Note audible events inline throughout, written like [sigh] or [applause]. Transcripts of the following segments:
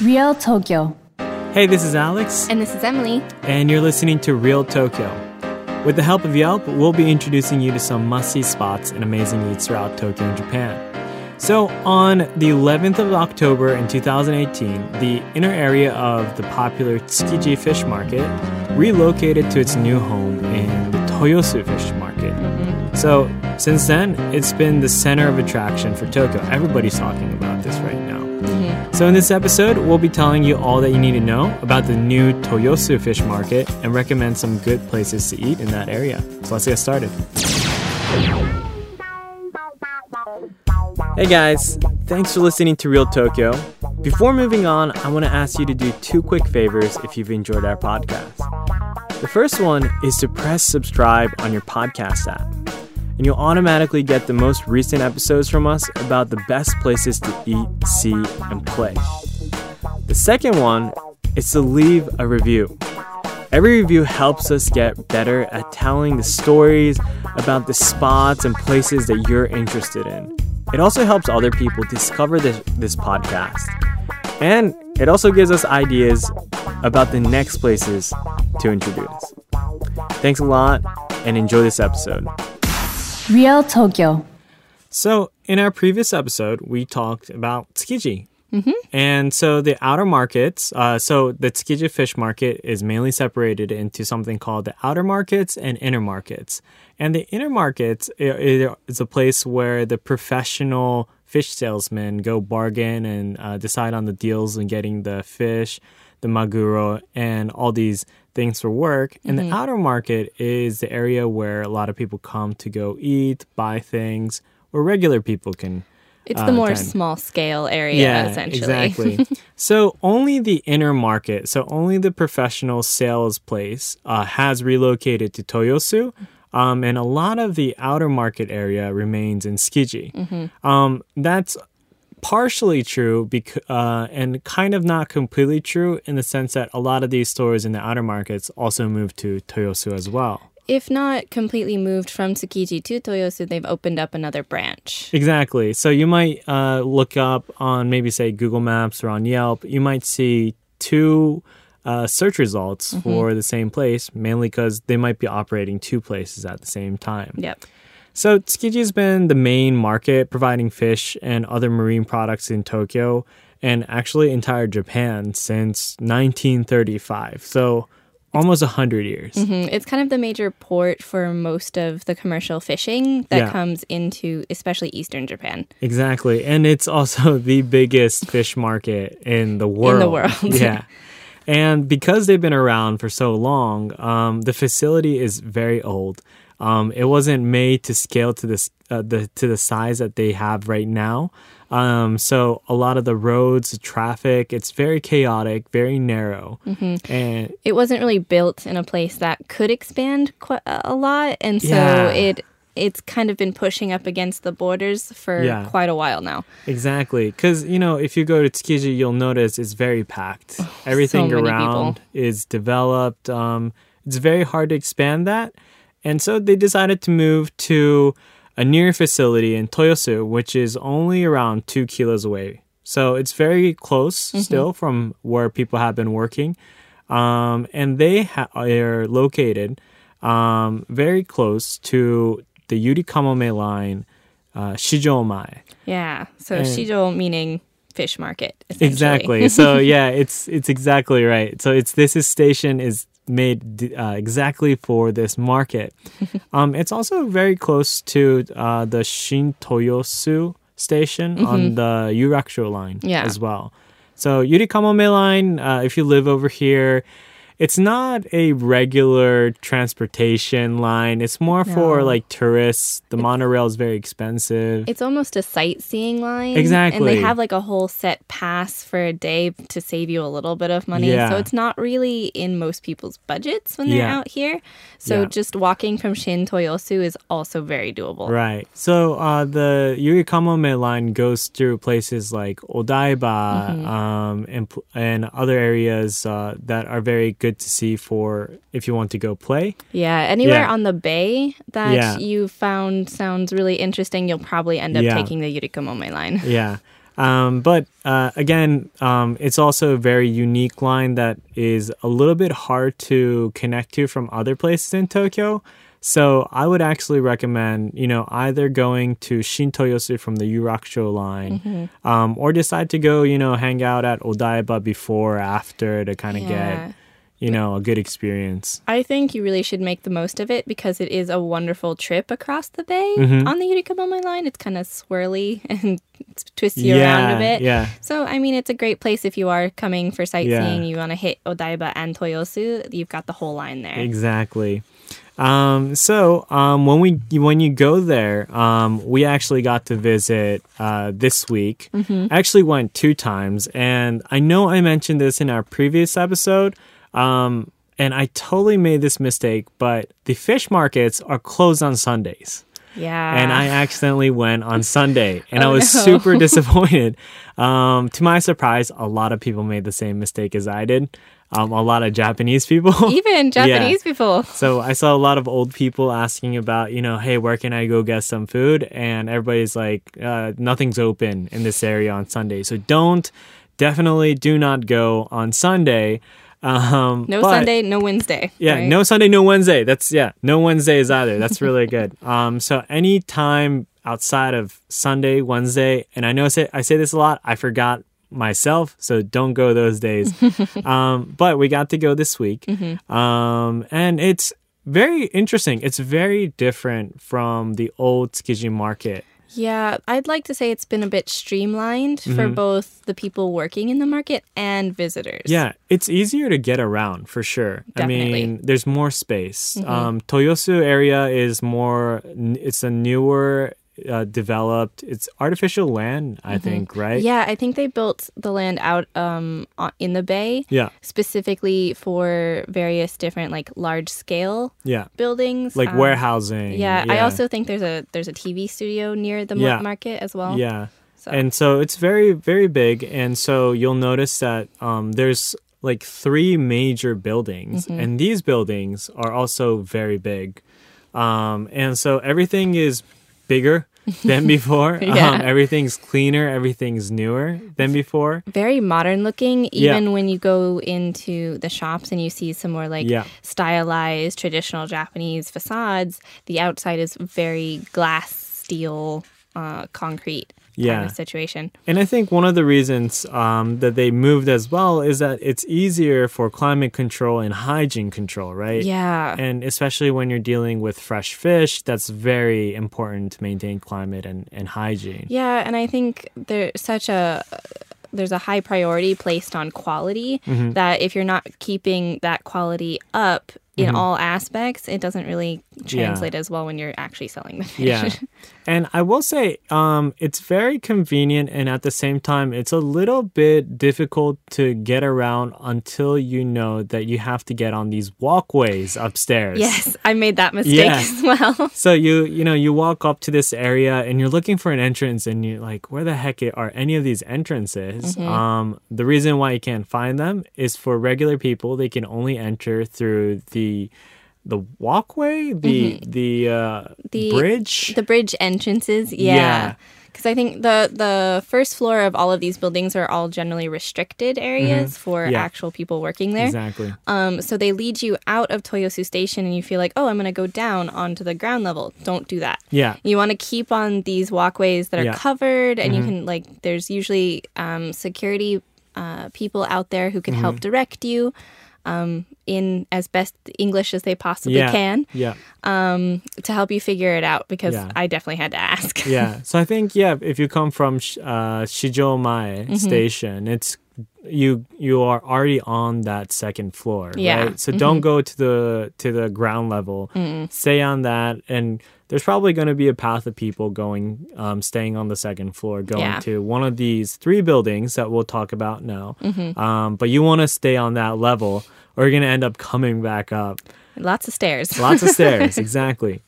Real Tokyo. Hey, this is Alex, And this is Emily. and you're listening to Real Tokyo. With the help of Yelp, we'll be introducing you to some must see spots and amazing eats throughout Tokyo and Japan. So, on the 11th of October in 2018, the inner area of the popular Tsukiji Fish Market relocated to its new home in the Toyosu Fish Market. So, since then, it's been the center of attraction for Tokyo. Everybody's talking about this right now. Mm-hmm. So, in this episode, we'll be telling you all that you need to know about the new Toyosu Fish Market and recommend some good places to eat in that area. So, let's get started. Hey guys, thanks for listening to Real Tokyo. Before moving on, I want to ask you to do two quick favors if you've enjoyed our podcast. The first one is to press subscribe on your podcast app, and you'll automatically get the most recent episodes from us about the best places to eat, see, and play. The second one is to leave a review. Every review helps us get better at telling the stories about the spots and places that you're interested in. It also helps other people discover this, this podcast. And it also gives us ideas about the next places to introduce. Thanks a lot and enjoy this episode. Real Tokyo. So, in our previous episode, we talked about Tsukiji. And so the outer markets, uh, so the Tsukiji fish market is mainly separated into something called the outer markets and inner markets. And the inner markets is a place where the professional fish salesmen go bargain and uh, decide on the deals and getting the fish, the maguro, and all these things for work. And the outer market is the area where a lot of people come to go eat, buy things, where regular people can It's Uh, the more small scale area, essentially. exactly. [laughs] so only the inner market, so only the professional sales place, uh, has relocated to Toyosu. Um, and a lot of the outer market area remains in Tsukiji. Mm-hmm. Um, that's partially true bec- uh, and kind of not completely true in the sense that a lot of these stores in the outer markets also moved to Toyosu as well. if not completely moved from Tsukiji to Toyosu, they've opened up another branch. Exactly. So you might uh, look up on maybe say Google Maps or on Yelp. You might see two uh, search results for the same place, mainly because they might be operating two places at the same time. Yep. So Tsukiji has been the main market providing fish and other marine products in Tokyo and actually entire Japan since 1935. So almost 100 years. Mhm. It's kind of the major port for most of the commercial fishing that Yeah. comes into especially eastern Japan. Exactly. And it's also [laughs] the biggest fish market in the world. In the world. yeah. And because they've been around for so long, um, the facility is very old. Um, it wasn't made to scale to this uh, the to the size that they have right now. Um, so a lot of the roads, traffic, it's very chaotic, very narrow, and It wasn't really built in a place that could expand quite a lot, and so Yeah. it it's kind of been pushing up against the borders for Yeah. quite a while now. Exactly, because you know if you go to Tsukiji, you'll notice it's very packed. Everything many around is developed. Um, it's very hard to expand that, and so they decided to move to a near facility in Toyosu, which is only around two kilos away. So it's very close still from where people have been working, um, and they ha- are located um, very close to the Yurikamome line, uh, Shijomae. Yeah. So And- shijo meaning fish market. Exactly. so [laughs] yeah, it's it's exactly right. So it's this is station is made uh, exactly for this market. [laughs] um, it's also very close to uh, the Shintoyosu station on the Yurakucho line Yeah. as well. So Yurikamome line, uh, if you live over here, it's not a regular transportation line. It's more for like tourists. The monorail is very expensive. It's almost a sightseeing line. Exactly. And they have like a whole set pass for a day to save you a little bit of money. Yeah. So it's not really in most people's budgets when they're Yeah. out here. So Yeah. just walking from Shin Toyosu is also very doable. Right. So uh, the Yurikamome line goes through places like Odaiba um, and, and other areas uh, that are very good to see for if you want to go play. Yeah, anywhere Yeah. on the bay that Yeah. you found sounds really interesting, you'll probably end up Yeah. taking the Yurikamome line. [laughs] Yeah. Um, but uh, again, um, it's also a very unique line that is a little bit hard to connect to from other places in Tokyo. So I would actually recommend, you know, either going to Shintoyosu from the Yurakucho line, Mm-hmm. um, or decide to go, you know, hang out at Odaiba before or after to kind of Yeah. get, you know, a good experience. I think you really should make the most of it because it is a wonderful trip across the bay Mm-hmm. on the Yurikamome line. It's kind of swirly [laughs] and twists you around a bit. Yeah. So, I mean, it's a great place if you are coming for sightseeing. Yeah. You want to hit Odaiba and Toyosu. You've got the whole line there. Exactly. Um, so um, when we when you go there, um, we actually got to visit uh, this week. Mm-hmm. I actually went two times, and I know I mentioned this in our previous episode. Um, and I totally made this mistake, but the fish markets are closed on Sundays. Yeah. And I accidentally went on Sunday, and I Oh, was no. [laughs] super disappointed. Um, to my surprise, a lot of people made the same mistake as I did. Um, a lot of Japanese people. [laughs] Even Japanese people. So I saw a lot of old people asking about, you know, hey, where can I go get some food? And everybody's like, uh, nothing's open in this area on Sunday. So don't, definitely do not go on Sunday. Um, No but- Sunday, no Wednesday. Yeah, right? no Sunday, no Wednesday. That's, yeah, no Wednesdays either. That's really good. [laughs] Um, so any time outside of Sunday, Wednesday, and I know I say, I say this a lot, I forgot myself, so don't go those days. [laughs] um, but we got to go this week. Um, and it's very interesting. It's very different from the old Tsukiji market. Yeah, I'd like to say it's been a bit streamlined for both the people working in the market and visitors. Mm-hmm. Yeah, it's easier to get around for sure. Definitely. I mean, there's more space. Um, Toyosu area is more. It's a newer, uh, developed. It's artificial land, I think, right? Yeah, I think they built the land out um, in the bay Yeah, specifically for various different like large scale yeah. buildings, Like um, warehousing. Yeah, I also think there's a there's a TV studio near the Yeah. market as well. Yeah. So. And so it's very, very big. And so you'll notice that um, there's like three major buildings, Mm-hmm. and these buildings are also very big. Um, and so everything is bigger [laughs] than before. [laughs] Yeah. um, everything's cleaner, everything's newer than before. very modern looking Yeah. even when you go into the shops and you see some more like Yeah. stylized traditional japanese facades the outside is very glass steel uh, concrete kind Yeah. of situation And I think one of the reasons um, that they moved as well is that it's easier for climate control and hygiene control, right? yeah And especially when you're dealing with fresh fish, that's very important to maintain climate and, and hygiene. yeah and i think there's such a there's a high priority placed on quality Mm-hmm. that if you're not keeping that quality up in all aspects it doesn't really Mm-hmm. Yeah. translate as well when you're actually selling the fish Yeah. [laughs] and I will say, um, it's very convenient, and at the same time, it's a little bit difficult to get around until you know that you have to get on these walkways upstairs. yes i made that mistake Yeah. as well [laughs] So you you know you walk up to this area and you're looking for an entrance and you're like, where the heck are any of these entrances? Um, the reason why you can't find them is for regular people. They can only enter through the the walkway, the the uh, The- bridge. The bridge entrances, Yeah. yeah. Because I think the the first floor of all of these buildings are all generally restricted areas for Mm-hmm. Yeah. actual people working there. exactly. Um, so they lead you out of Toyosu Station, and you feel like, oh, I'm going to go down onto the ground level. Don't do that. Yeah. You want to keep on these walkways that are Yeah. Mm-hmm. covered, and you can like. There's usually um, security uh, people out there who can Mm-hmm. help direct you um, in as best English as they possibly Yeah. can Yeah. um, to help you figure it out because Yeah. I definitely had to ask. yeah. So I think yeah, if you come from uh, Shijomae Mm-hmm. station, it's you you are already on that second floor, Yeah. Mm-hmm. right? So don't go to the to the ground level. Stay on that, and there's probably going to be a path of people going, um, staying on the second floor, going Yeah. to one of these three buildings that we'll talk about now. Mm-hmm. Um, but you want to stay on that level, or you're going to end up coming back up. Lots of stairs. Lots of stairs, [laughs] exactly.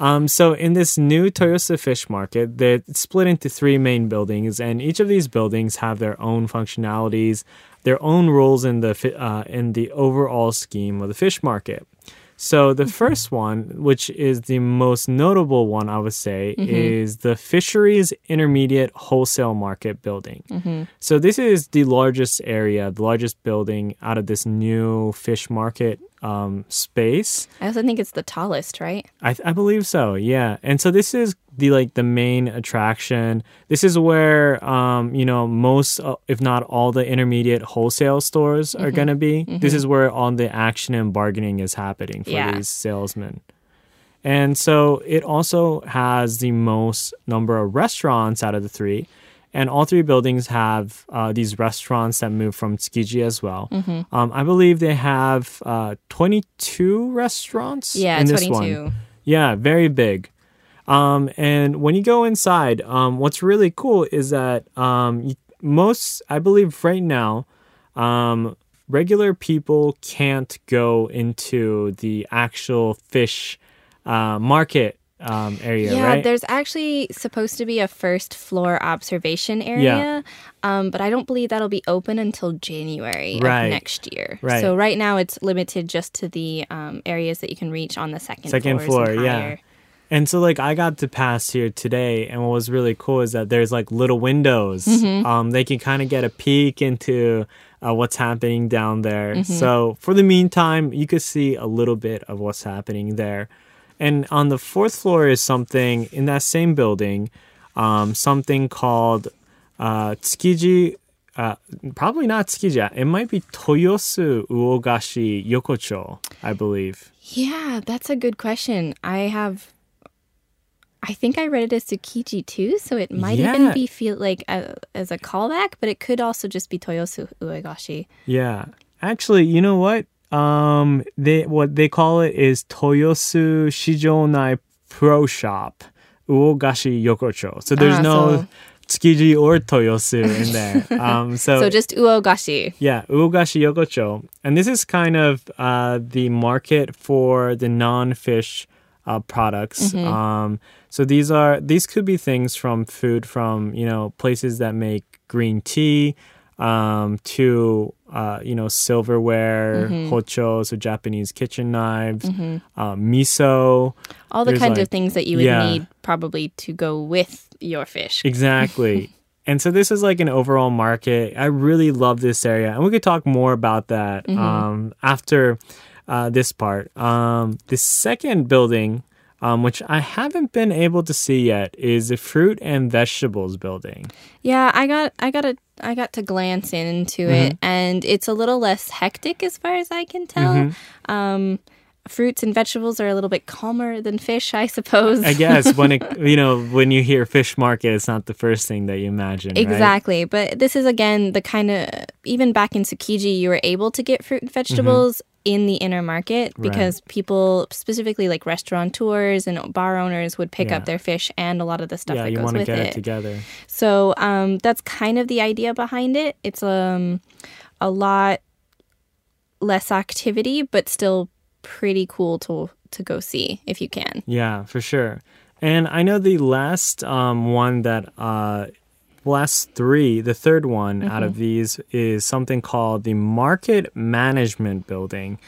Um, so in this new Toyosu Fish Market, they're split into three main buildings, and each of these buildings have their own functionalities, their own roles in the uh, in the overall scheme of the fish market. So the first one, which is the most notable one, I would say, is the Fisheries Intermediate Wholesale Market building. So this is the largest area, the largest building out of this new fish market um, space. I also think it's the tallest, right? I, I believe so. Yeah, and so this is the like the main attraction. This is where um, you know most, uh, if not all, the intermediate wholesale stores are gonna be. This is where all the action and bargaining is happening for Yeah. these salesmen. And so it also has the most number of restaurants out of the three. And all three buildings have uh, these restaurants that move from Tsukiji as well. Um, I believe they have uh, 22 restaurants Yeah, in this 22. one. Yeah, very big. Um, and when you go inside, um, what's really cool is that um, you, most, I believe, right now, um, regular people can't go into the actual fish uh, market um, area, Yeah, right? there's actually supposed to be a first floor observation area, um, but I don't believe that'll be open until January Right. of next year. Right. So right now it's limited just to the um, areas that you can reach on the second Second floors and floor, yeah. And so, like, I got to pass here today, and what was really cool is that there's like little windows. Mm-hmm. Um, they can kind of get a peek into uh, what's happening down there. Mm-hmm. So, for the meantime, you could see a little bit of what's happening there. And on the fourth floor is something in that same building, um, something called uh, Tsukiji. Uh, probably not Tsukiji. It might be Toyosu Uogashi Yokocho, I believe. Yeah, that's a good question. I have. I think I read it as Tsukiji too, so it might Yeah. even be feel like a, as a callback, but it could also just be Toyosu Uogashi. Yeah. Actually, you know what? Um they what they call it is Toyosu Shijonai Pro Shop Uogashi Yokocho. So there's Ah, no so- Tsukiji or Toyosu in there. Um [laughs] so, So just Uogashi. yeah, Uogashi Yokocho. And this is kind of uh the market for the non-fish uh, products. Mm-hmm. Um so these are these could be things from food from, you know, places that make green tea um, to uh, you know silverware, Mm-hmm. hocho, so Japanese kitchen knives, uh, miso. All the There's, kinds like- of things that you would yeah. need probably to go with your fish. Exactly. [laughs] and so this is like an overall market. I really love this area, and we could talk more about that um, after uh, this part. Um, the second building. Um, which I haven't been able to see yet is the fruit and vegetables building. Yeah, I got I got a I got to glance into it Mm-hmm. and it's a little less hectic as far as I can tell. Mm-hmm. Um fruits and vegetables are a little bit calmer than fish, I suppose. I guess when it [laughs] you know when you hear fish market, it's not the first thing that you imagine. right? Exactly. But this is again the kind of even back in Tsukiji you were able to get fruit and vegetables in the inner market because people specifically like restaurateurs and bar owners would pick Yeah. up their fish and a lot of the stuff Yeah, that you goes want to with get it. it. together. So um, that's kind of the idea behind it. It's um, a lot less activity, but still pretty cool to to go see if you can. Yeah, for sure. And I know the last um, one that uh, last three, the third one out Mm-hmm. of these is something called the Market Management Building,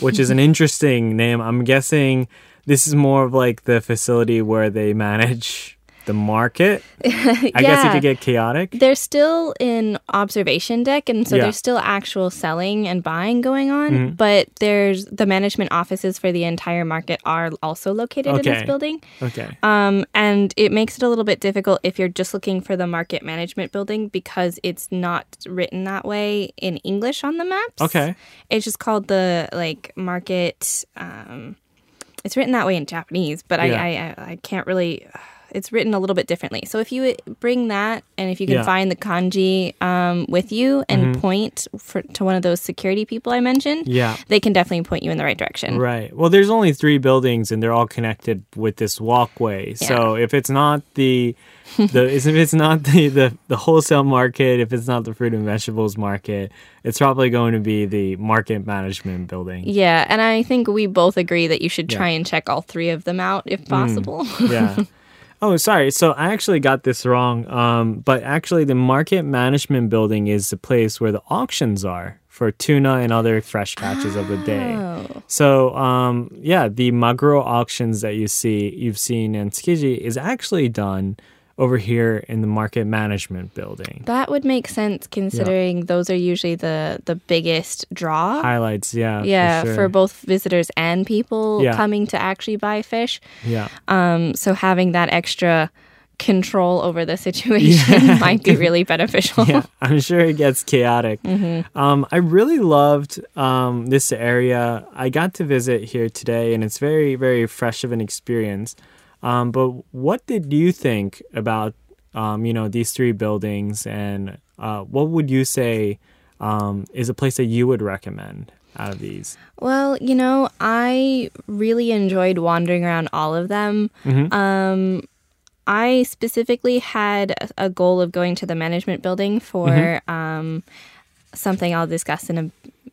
which is an [laughs] interesting name. I'm guessing this is more of like the facility where they manage the market. [laughs] I guess it could get chaotic. They're still in observation deck, and so Yeah. there's still actual selling and buying going on. Mm-hmm. But there's the management offices for the entire market are also located in this building. Okay. Um, and it makes it a little bit difficult if you're just looking for the market management building because it's not written that way in English on the maps. Okay. It's just called the like market. Um, it's written that way in Japanese, but Yeah. I I I can't really. It's written a little bit differently. So if you bring that, and if you can Yeah. Mm-hmm. find the kanji um, with you and point for, to one of those security people I mentioned, Yeah. they can definitely point you in the right direction. Right. Well, there's only three buildings, and they're all connected with this walkway. So if it's not the the [laughs] if it's not the, the the wholesale market, if it's not the fruit and vegetables market, it's probably going to be the market management building. Yeah, and I think we both agree that you should Yeah. try and check all three of them out if possible. Yeah. [laughs] Oh, sorry. So I actually got this wrong. Um, but actually, the market management building is the place where the auctions are for tuna and other fresh catches of the day. Oh. So, um, yeah, the maguro auctions that you see, you've seen in Tsukiji is actually done over here in the market management building. That would make sense considering those are usually the the biggest draw. Highlights, yeah. yeah, for, for, both visitors and people Yeah. coming to actually buy fish. Yeah. Um, so having that extra control over the [laughs] situation might be really [laughs] beneficial. yeah, I'm sure it gets chaotic. Um, I really loved um, this area. I got to visit here today, and it's very, very fresh of an experience. Um, but what did you think about, um, you know, these three buildings, and uh, what would you say um, is a place that you would recommend out of these? Well, you know, I really enjoyed wandering around all of them. Um, I specifically had a- goal of going to the management building for um, something I'll discuss in a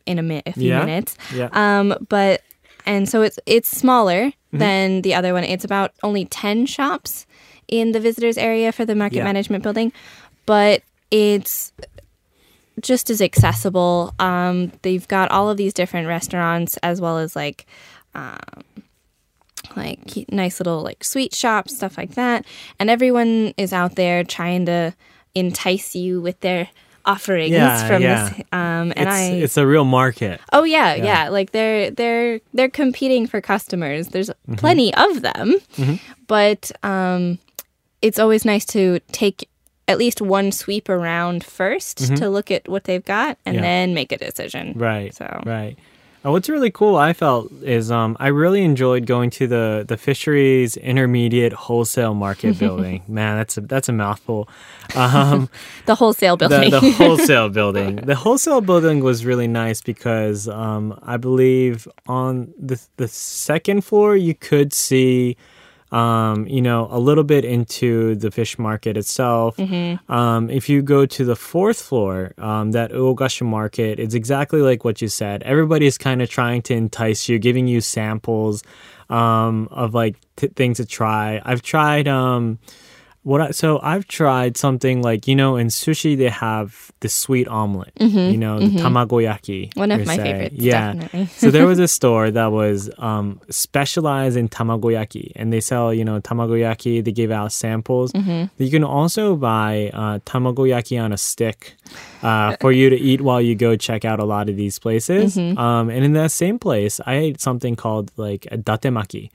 in a, mi- a few Yeah? minutes. Yeah. Um, but and so it's it's smaller than the other one. It's about only ten shops in the visitors area for the market Yeah. management building, but it's just as accessible. Um, they've got all of these different restaurants as well as like um, like nice little like sweet shops, stuff like that. And everyone is out there trying to entice you with their offerings Yeah, from yeah. this. Um, and it's, I it's a real market. Oh yeah, Yeah. yeah, Like they're they're they're competing for customers. There's Mm-hmm. plenty of them, but um, it's always nice to take at least one sweep around 1st to look at what they've got and Mm-hmm. Then make a decision. Right. So right. Uh, what's really cool, I felt, is um, I really enjoyed going to the the fisheries intermediate wholesale market building. [laughs] Man, that's a that's a mouthful. Um, [laughs] the wholesale the, building. the [laughs] wholesale building. The wholesale building was really nice because um, I believe on the the second floor you could see. Um, you know, a little bit into the fish market itself. Um, if you go to the fourth floor, um, that Uogashi market, it's exactly like what you said. Everybody's kind of trying to entice you, giving you samples um, of like t- things to try. I've tried um, what I, so I've tried something like you know in sushi they have the sweet omelet, you know the tamagoyaki. Mm-hmm, One of my se. favorites, Yeah. so there was [laughs] a store that was um, specialized in tamagoyaki, and they sell you know tamagoyaki. They give out samples. Mm-hmm. You can also buy uh, tamagoyaki on a stick uh, [laughs] for you to eat while you go check out a lot of these places. Mm-hmm. Um, and in that same place, I ate something called like a datemaki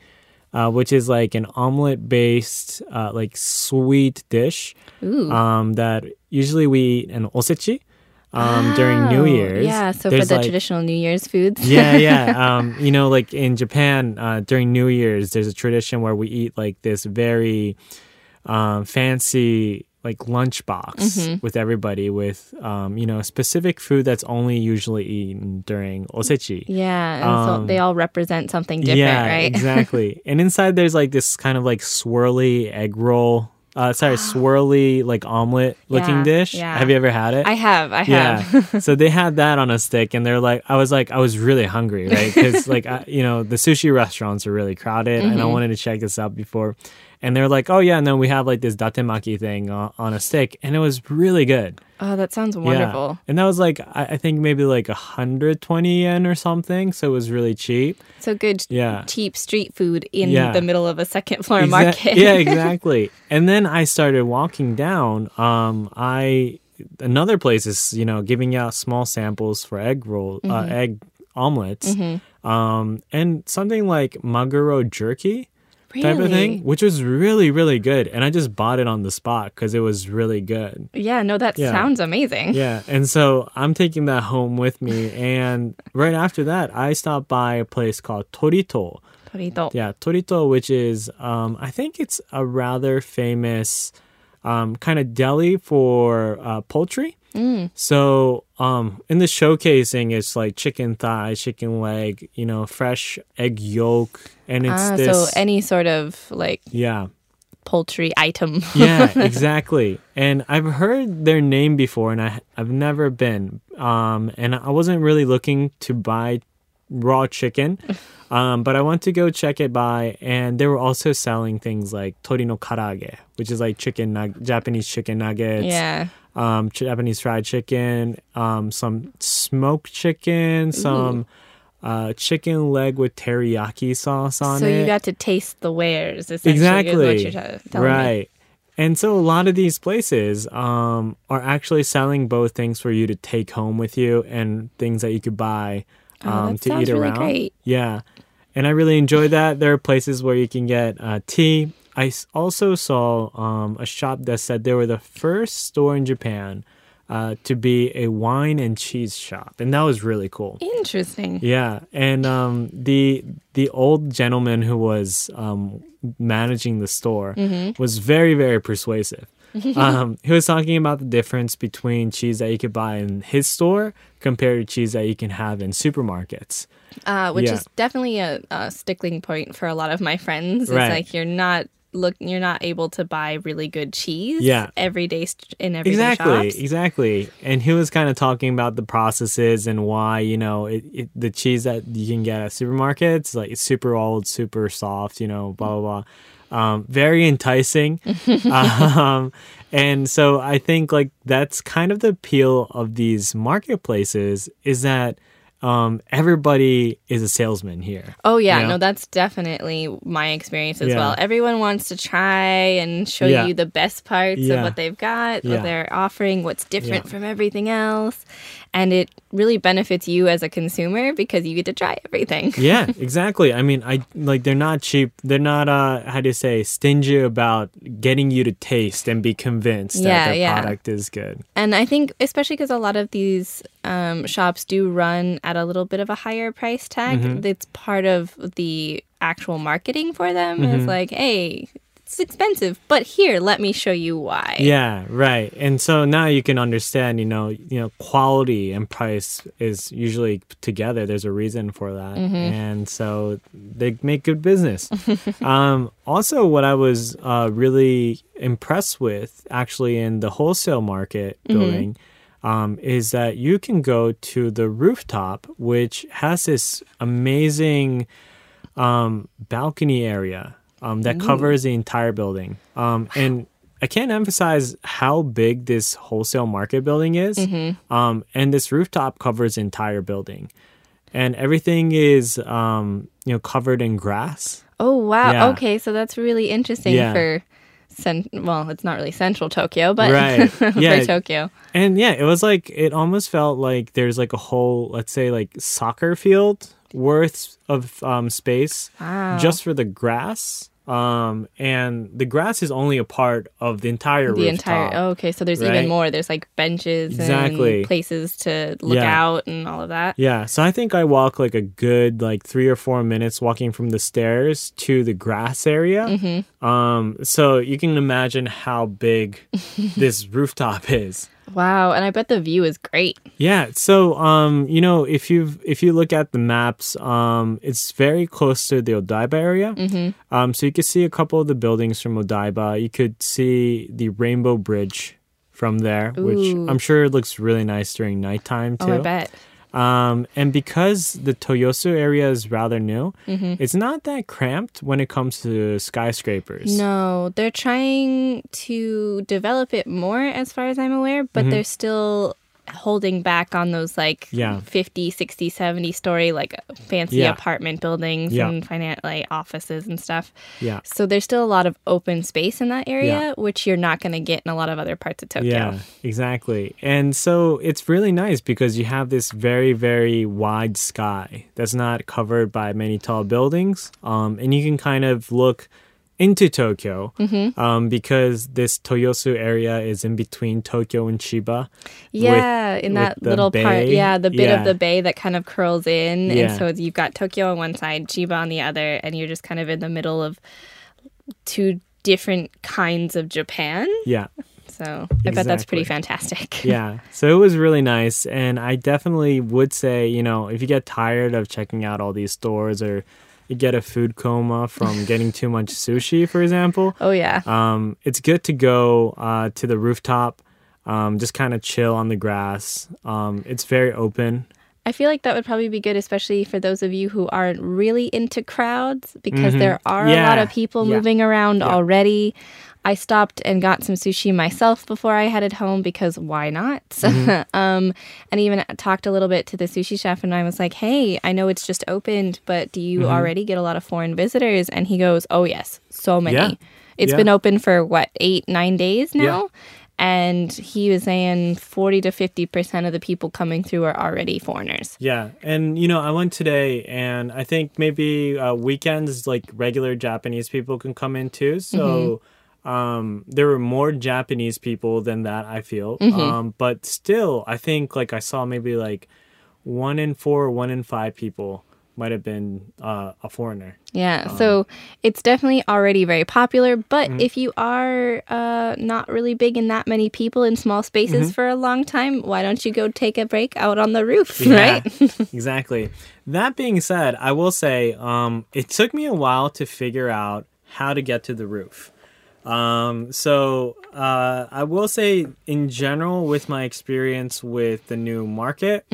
uh, which is like an omelet based, uh, like sweet dish um, that usually we eat an osechi um, during New Oh, Year's. Yeah, so There's for the like- traditional New Year's foods. yeah, [laughs] yeah. Um, you know, like in Japan, uh, during New Year's, there's a tradition where we eat like this very um, fancy like lunch box Mm-hmm. with everybody with um, you know specific food that's only usually eaten during osechi. Yeah, and so Um, they all represent something different, yeah, right? [laughs] exactly. and inside there's like this kind of like swirly egg roll. Uh, sorry, [gasps] swirly like omelet looking Yeah, dish. yeah. Have you ever had it? I have, I yeah. have. [laughs] so they had that on a stick, and they're like, I was like, I was really hungry, right? Because like, I, you know, the sushi restaurants are really crowded, and I Mm-hmm. wanted to check this out before. And they're like, oh yeah, and then we have like this datemaki thing uh, on a stick, and it was really good. Oh, that sounds Yeah. wonderful. And that was like, I, I think maybe like 120 yen or something, so it was really cheap. So good, Yeah. cheap street food in Yeah. the middle of a second floor Exa- market. yeah, [laughs] exactly. And then I started walking down. Um, I another place is you know giving out small samples for egg roll, uh, Mm-hmm. egg omelets, um, and something like maguro jerky type of thing, which was really really good. And I just bought it on the spot because it was really good. Yeah, no, that Yeah. sounds amazing. Yeah, and so I'm taking that home with me. And right after that, I stopped by a place called Torito. Torito. Yeah, Torito, which is, um, I think it's a rather famous um, kind of deli for uh, poultry. So um, in the showcasing, it's like chicken thigh, chicken leg, you know, fresh egg yolk, and it's Ah, this. so any sort of like yeah, poultry item. yeah, [laughs] exactly. And I've heard their name before, and I I've never been. Um, and I wasn't really looking to buy raw chicken. [laughs] Um, but I went to go check it by, and they were also selling things like torino karaage, which is like chicken nug- Japanese chicken nuggets, Yeah. um, Japanese fried chicken, um, some smoked chicken, some uh, chicken leg with teriyaki sauce on So it. you got to taste the wares, essentially. exactly Is what you're t- telling me. right. And so a lot of these places um, are actually selling both things for you to take home with you and things that you could buy Oh, um, that to eat really around. great. Yeah. And I really enjoyed that. There are places where you can get uh, tea. I also saw um, a shop that said they were the first store in Japan uh, to be a wine and cheese shop. And that was really cool. Interesting. Yeah, and um, the the old gentleman who was um, managing the store Mm-hmm. was very very persuasive. [laughs] um, he was talking about the difference between cheese that you could buy in his store compared to cheese that you can have in supermarkets. Uh, which Yeah. is definitely a, a stickling point for a lot of my friends. It's Right. like you're not look you're not able to buy really good cheese Yeah. every day st- in every Exactly, shops. exactly. And he was kind of talking about the processes and why you know it, it, the cheese that you can get at supermarkets like it's super old, super soft, you know, blah blah blah. Um, very enticing, [laughs] um, and so I think like that's kind of the appeal of these marketplaces is that um, everybody is a salesman here. Oh yeah, Yeah. no, that's definitely my experience as Yeah. well. Everyone wants to try and show Yeah. you the best parts Yeah. of what they've got, what they're offering, what's different from everything else. And it really benefits you as a consumer because you get to try everything. [laughs] yeah, [laughs] exactly. I mean, I like they're not cheap. They're not uh how do you say stingy about getting you to taste and be convinced Yeah, that their yeah. product is good. And I think, especially because a lot of these um, shops do run at a little bit of a higher price tag, Mm-hmm. it's part of the actual marketing for them. It's Mm-hmm. like, hey, it's expensive, but here, let me show you why. Yeah, right. And so now you can understand, you know, you know, quality and price is usually together. There's a reason for that, and so they make good business. [laughs] um, also, what I was uh, really impressed with, actually, in the wholesale market building. Um, is that you can go to the rooftop, which has this amazing um, balcony area um, that covers the entire building. Um, and I can't emphasize how big this wholesale market building is. Um, and this rooftop covers the entire building. And everything is, um, you know, covered in grass. Oh wow. Yeah. Okay, so that's really interesting Yeah. for cen- well, it's not really central Tokyo, but Right. [laughs] Yeah. for Tokyo. And yeah, it was like, it almost felt like there's like a whole, let's say, like soccer field worth of um, space Wow. just for the grass. Um, and the grass is only a part of the entire the rooftop. entire oh, okay, so there's right? even more. There's like benches Exactly. and places to look Yeah. out and all of that. Yeah, so I think I walk like a good like three or four minutes walking from the stairs to the grass area. Mm-hmm. Um, so you can imagine how big [laughs] this rooftop is. Wow, and I bet the view is great. Yeah, so um, you know, if you if you look at the maps, um, it's very close to the Odaiba area. Mm-hmm. Um, so you could see a couple of the buildings from Odaiba. You could see the Rainbow Bridge from there, which I'm sure looks really nice during nighttime too. Oh, I bet. Um, and because the Toyosu area is rather new, Mm-hmm. it's not that cramped when it comes to skyscrapers. No, they're trying to develop it more as far as I'm aware, but they're still holding back on those like. Yeah. 50, 60, 70 story like fancy Yeah. apartment buildings Yeah. and finan- like offices and stuff. Yeah. So there's still a lot of open space in that area, which you're not going to get in a lot of other parts of Tokyo. Yeah, exactly. And so it's really nice because you have this very, very wide sky that's not covered by many tall buildings. Um, and you can kind of look into Tokyo Mm-hmm. um, because this Toyosu area is in between Tokyo and Chiba. Yeah, in that little part. Yeah, the bit Yeah. of the bay that kind of curls in. Yeah. And so you've got Tokyo on one side, Chiba on the other, and you're just kind of in the middle of two different kinds of Japan. Yeah. So I bet that's pretty fantastic. [laughs] yeah. So it was really nice. And I definitely would say, you know, if you get tired of checking out all these stores or you get a food coma from [laughs] getting too much sushi, for example, Oh, yeah. um, it's good to go uh, to the rooftop, um, just kind of chill on the grass. Um, it's very open. I feel like that would probably be good, especially for those of you who aren't really into crowds, because there are a lot Mm-hmm. Of people Yeah. moving around already. I stopped and got some sushi myself before I headed home because why not? [laughs] Mm-hmm. um, and even talked a little bit to the sushi chef, and I was like, "Hey, I know it's just opened, but do Mm-hmm. you already get a lot of foreign visitors?" And he goes, "Oh yes, so many. Yeah. It's Yeah. been open for what eight, nine days now." And he was saying 40 to 50% of the people coming through are already foreigners. Yeah, and you know, I went today, and I think maybe uh, weekends like regular Japanese people can come in too. So um, there were more Japanese people than that. I feel, um, but still, I think like I saw maybe like one in four, one in five people might have been uh, a foreigner. Yeah, Um, so it's definitely already very popular. But Mm-hmm. if you are uh, not really big in that many people in small spaces Mm-hmm. for a long time, why don't you go take a break out on the roof, Yeah, [laughs] right? [laughs] exactly. That being said, I will say um, it took me a while to figure out how to get to the roof. Um, so uh, I will say, in general, with my experience with the new market,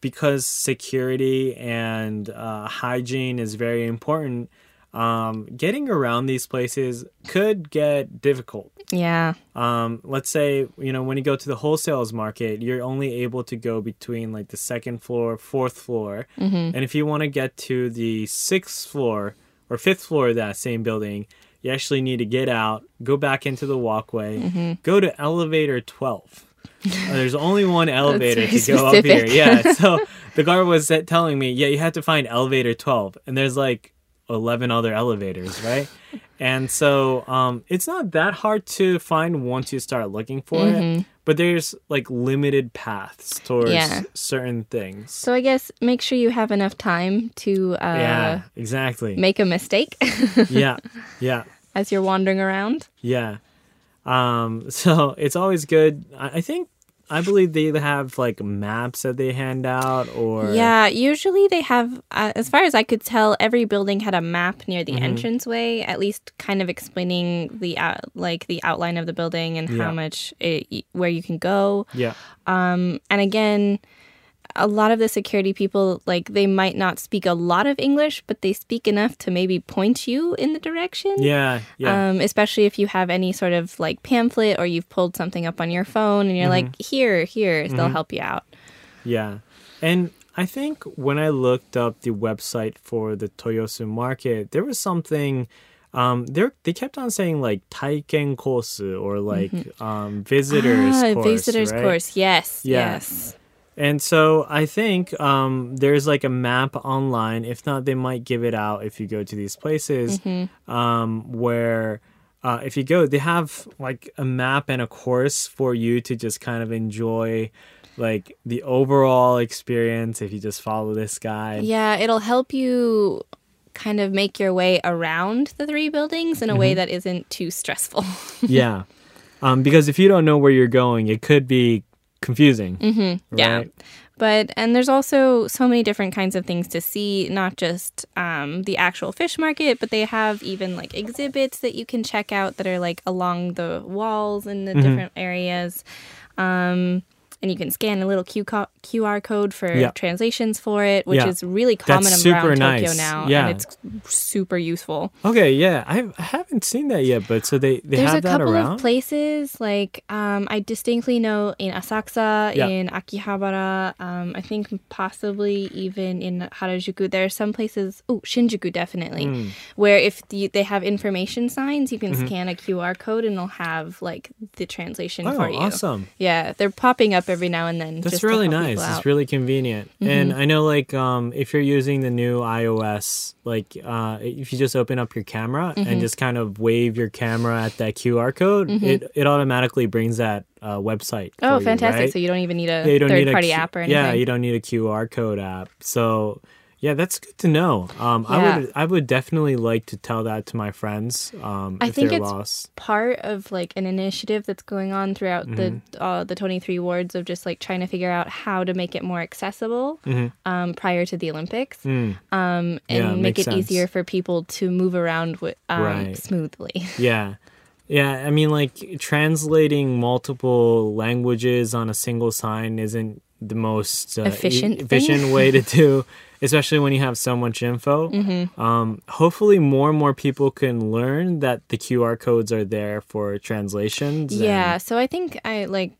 because security and uh, hygiene is very important. Um, getting around these places could get difficult. Yeah, um, let's say you know when you go to the wholesales market you're only able to go between like the second floor fourth floor. And if you want to get to the sixth floor or fifth floor of that same building you actually need to get out go back into the walkway go to elevator 12 Uh, there's only one elevator to go up here. yeah so [laughs] the guard was telling me yeah you have to find elevator 12 and there's like 11 other elevators right? And so um, it's not that hard to find once you start looking for it but there's like limited paths towards Yeah. certain things. So I guess make sure you have enough time to uh, yeah exactly. make a mistake. [laughs] Yeah yeah. As you're wandering around. yeah. Um, [laughs] so it's always good. I, I think i believe they have like maps that they hand out or Yeah, usually they have, uh, as far as I could tell, every building had a map near Mm-hmm. the entranceway, at least kind of explaining the out, like the outline of the building and Yeah. how much it, where you can go. yeah Um, and again, a lot of the security people like they might not speak a lot of English, but they speak enough to maybe point you in the direction. yeah yeah Um, especially if you have any sort of like pamphlet or you've pulled something up on your phone and you're Mm-hmm. like, here, here, they'll help you out. Yeah. And I think when I looked up the website for the Toyosu market, there was something um there they kept on saying like taiken course or like um visitors ah, course. visitors right? course. Yes, Yeah. yes. And so I think um there's like a map online. If not, they might give it out if you go to these places. Um where uh, if you go, they have like a map and a course for you to just kind of enjoy like the overall experience if you just follow this guide. Yeah, it'll help you kind of make your way around the three buildings in a Mm-hmm. way that isn't too stressful. [laughs] yeah. Um, because if you don't know where you're going, it could be confusing. Mm-hmm. Yeah. But and there's also so many different kinds of things to see, not just um, the actual fish market, but they have even like exhibits that you can check out that are like along the walls in Mm-hmm. the different areas. Um, and you can scan a little Q QR code for Yeah. translations for it, which Yeah. is really common around super Tokyo now, Yeah. and it's super useful. Okay, yeah, I, haven't seen that yet, but so they they There's have a that couple around. of places like um, I distinctly know in Asakusa, Yeah. in Akihabara, um, I think possibly even in Harajuku. There are some places, oh Shinjuku definitely, Hmm. where if the, they have information signs, you can Mm-hmm. scan a QR code and it'll have like the translation oh, for you. awesome! Yeah, they're popping up every now and then. That's really nice. It's. Mm-hmm. really convenient. And I know, like, um, if you're using the new iOS, like, uh, if you just open up your camera Mm-hmm. and just kind of wave your camera at that QR code, it it automatically brings that uh, website. Oh, for you, fantastic! right? So you don't even need a Yeah, don't need third-party Q- app or anything. Yeah, you don't need a QR code app. So yeah, that's good to know. Um, I would I would definitely like to tell that to my friends. Um, I if think they're it's lost. part of like an initiative that's going on throughout Mm-hmm. the uh, the 23 wards of just like trying to figure out how to make it more accessible um, prior to the Olympics um, and Mm-hmm. Mm. Yeah, make it easier for people to move around with, um, Right. smoothly. [laughs] Yeah. Yeah, I mean like translating multiple languages on a single sign isn't the most uh, Efficient thing. efficient way to do, [laughs] especially when you have so much info. Mm-hmm. Um, hopefully, more and more people can learn that the QR codes are there for translations. and- Yeah, so I think I like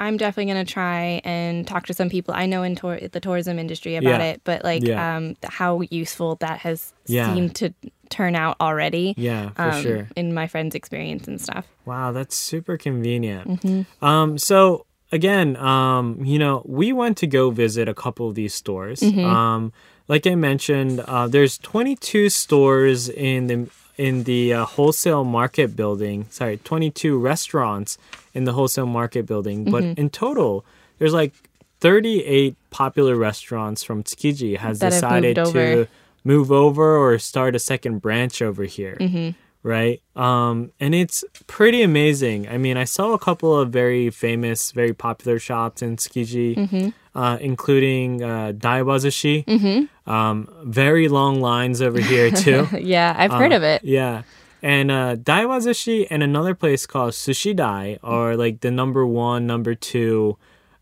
I'm definitely gonna try and talk to some people I know in tour- the tourism industry about Yeah. it, but like Yeah. um, how useful that has Yeah. seemed to turn out already. yeah, for um, sure. In my friend's experience and stuff. Wow, that's super convenient. Mm-hmm. Um, so again, um, you know, we went to go visit a couple of these stores. Mm-hmm. Um, like I mentioned, uh, there's 22 stores in the in the uh, wholesale market building. Sorry, 22 restaurants in the wholesale market building. But Mm-hmm. in total, there's like 38 popular restaurants from Tsukiji has That decided to move over or start a second branch over here Mm-hmm. Right? Um, and it's pretty amazing. I mean, I saw a couple of very famous, very popular shops in Tsukiji, Mm-hmm. uh, including uh, Daiwazushi. Um, very long lines over here too. [laughs] Yeah, I've heard of it. Yeah. And uh, Daiwazushi and another place called Sushi Dai are like the number one, number two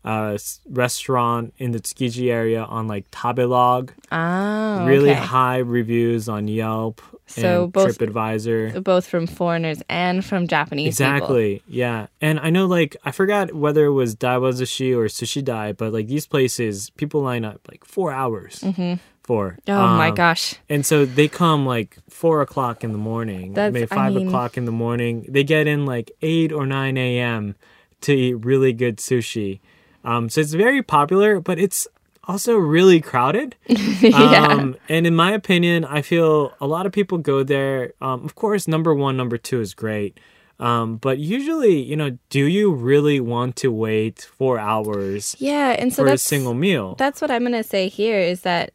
uh, restaurant in the Tsukiji area on like Tabelog. Oh, really okay. high reviews on Yelp So both- TripAdvisor. Both from foreigners and from Japanese people. Exactly. Yeah. And I know like I forgot whether it was Daiwazushi or Sushi Dai, but like these places people line up like four hours for. Oh my um, gosh. And so they come like four o'clock in the morning, That's- maybe I five mean- o'clock in the morning. They get in like eight or nine a.m. to eat really good sushi. Um, so it's very popular, but it's also really crowded. [laughs] yeah. Um, and in my opinion, I feel a lot of people go there. Um, of course, number one, number two is great. Um, but usually, you know, do you really want to wait four hours yeah, and so for a that's single meal? that's what I'm gonna say here is that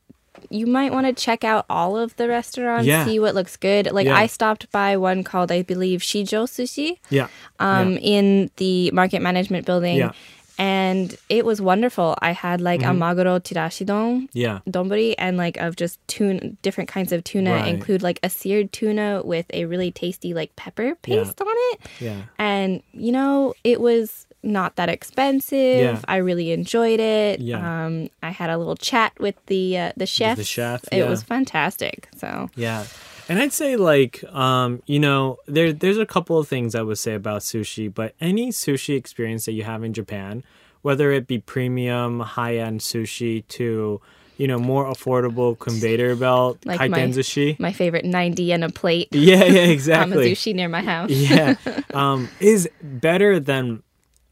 you might want to check out all of the restaurants, Yeah. see what looks good. Like Yeah. I stopped by one called I believe Shijo Sushi. yeah. um, yeah. in the market management building. Yeah. And it was wonderful. I had like Mm-hmm. a maguro chirashidon Yeah. donburi and like of just tuna, different kinds of tuna. Right. Include like a seared tuna with a really tasty like pepper paste on it. Yeah. And you know, it was not that expensive. Yeah. I really enjoyed it. Yeah. Um, I had a little chat with the uh, the chef. chef, It yeah. was fantastic. So Yeah. And I'd say like um, you know, there there's a couple of things I would say about sushi, but any sushi experience that you have in Japan, whether it be premium, high end sushi to, you know, more affordable conveyor belt, Like kaiten sushi. my favorite ninety and a plate. [laughs] Yeah, yeah, [laughs] exactly. Hamazushi near my house. yeah. [laughs] Um, is better than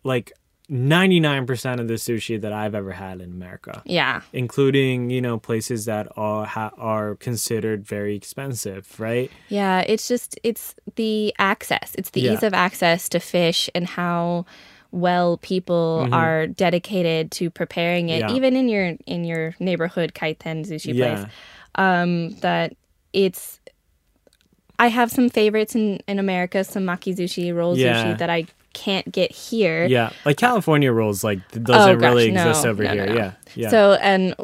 like 99% of the sushi that I've ever had in America. Yeah. Including, you know, places that are ha- are considered very expensive, right? Yeah, it's just it's the access. It's the Yeah. ease of access to fish and how well people are dedicated to preparing it Mm-hmm. Yeah. even in your in your neighborhood kaiten sushi Yeah. place. Um that it's I have some favorites in in America, some makizushi, roll Yeah. sushi that I can't get here. Yeah, like California rolls, like doesn't Oh, gosh, really no, exist over no, here. no. Yeah, yeah, So and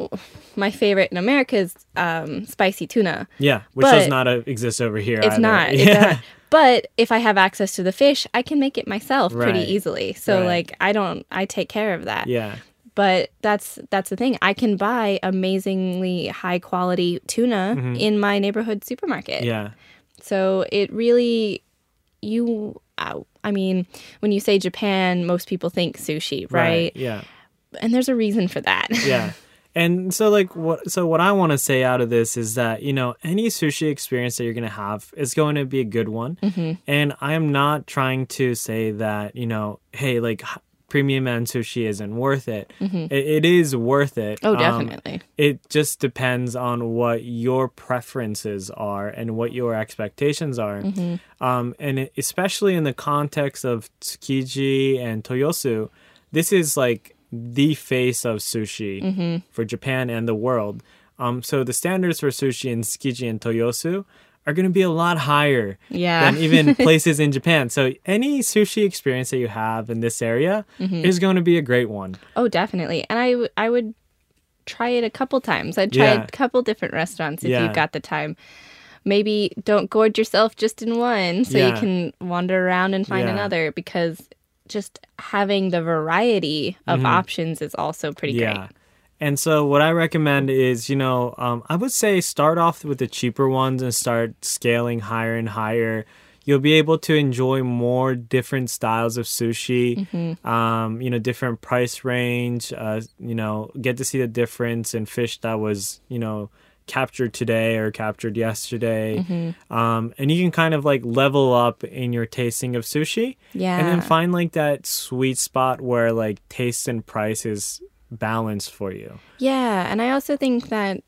my favorite in America is um, spicy tuna. yeah, which does not uh, exist over here. It's either. not. [laughs] Yeah. But if I have access to the fish, I can make it myself pretty easily. So Right. like I don't I take care of that. yeah, But that's that's the thing. I can buy amazingly high quality tuna in my neighborhood supermarket. Mm-hmm. yeah, So it really you uh, I mean, when you say Japan, most people think sushi, right? yeah. And there's a reason for that. [laughs] yeah and so like what so what i want to say out of this is that you know any sushi experience that you're going to have is going to be a good one Mm-hmm. and i am not trying to say that you know hey like premium and sushi isn't worth it, it, it is worth it Mm-hmm. Oh, Um, definitely. it just depends on what your preferences are and what your expectations are. Mm-hmm. Um, and especially in the context of Tsukiji and Toyosu, this is like the face of sushi Mm-hmm. for Japan and the world. Um, so the standards for sushi in Tsukiji and Toyosu are going to be a lot higher Yeah. than even [laughs] places in Japan. So any sushi experience that you have in this area Mm-hmm. is going to be a great one. Oh, definitely. And I, w- I would try it a couple times. I'd try Yeah. a couple different restaurants if Yeah. you've got the time. Maybe don't gorge yourself just in one so Yeah. you can wander around and find another because just having the variety of options is also pretty Mm-hmm. Yeah. great. And so what I recommend is, you know, um, I would say start off with the cheaper ones and start scaling higher and higher. You'll be able to enjoy more different styles of sushi, Mm-hmm. um, you know, different price range, uh, you know, get to see the difference in fish that was, you know, captured today or captured yesterday. Mm-hmm. Um, and you can kind of like level up in your tasting of sushi. Yeah. And then find like that sweet spot where like taste and price is balanced for you. Yeah, and I also think that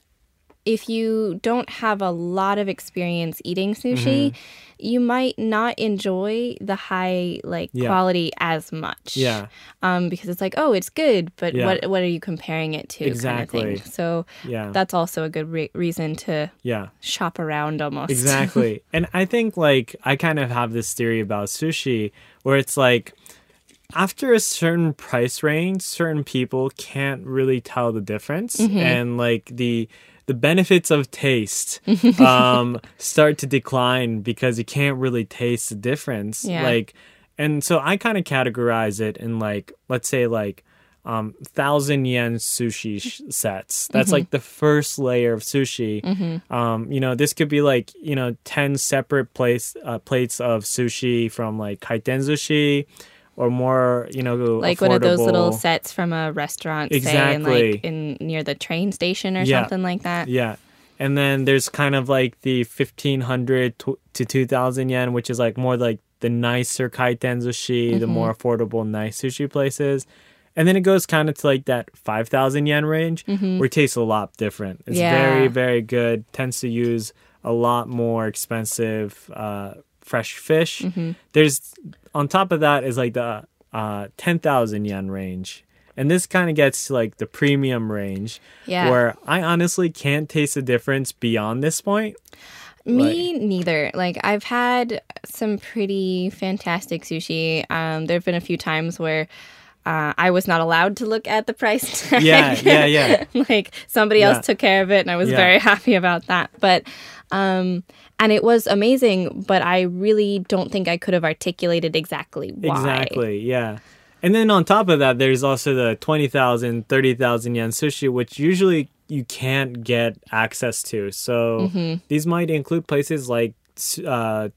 if you don't have a lot of experience eating sushi, Mm-hmm. you might not enjoy the high like Yeah. quality as much. Yeah. Um, because it's like, oh, it's good, but Yeah. what what are you comparing it to? Exactly. Kind of thing. So Yeah. that's also a good re- reason to yeah. shop around almost. Exactly. [laughs] and I think like I kind of have this theory about sushi where it's like after a certain price range, certain people can't really tell the difference Mm-hmm. and like the the benefits of taste [laughs] um start to decline because you can't really taste the difference. Yeah. Like and so I kind of categorize it in like let's say like um thousand yen sushi sh- sets. That's Mm-hmm. like the first layer of sushi. Um, you know, this could be like you know ten separate place uh, plates of sushi from like kaiten sushi, or more you know Like one of those little sets from a restaurant, say, in Exactly. like in near the train station or Yeah. something like that. Yeah. And then there's kind of like the 1500 to to 2000 yen, which is like more like the nicer kaiten sushi, the Mm-hmm. more affordable nice sushi places. And then it goes kind of to like that 5000 yen range where it tastes a lot different. It's Mm-hmm. Yeah. very, very good. Tends to use a lot more expensive uh, fresh fish. Mm-hmm. There's on top of that is like the uh, 10,000 yen range. And this kind of gets to like the premium range Yeah. where I honestly can't taste the difference beyond this point. Me neither. Like I've had some pretty fantastic sushi. Um, there have been a few times where uh, I was not allowed to look at the price [laughs] tag. Yeah, yeah, yeah. [laughs] like somebody Yeah. else took care of it, and I was Yeah. very [laughs] happy about that. But um, and it was amazing. But I really don't think I could have articulated exactly why. Exactly, yeah. And then on top of that, there's also the 20,000, 30,000 yen sushi, which usually you can't get access to. So Mm-hmm. these might include places like uh,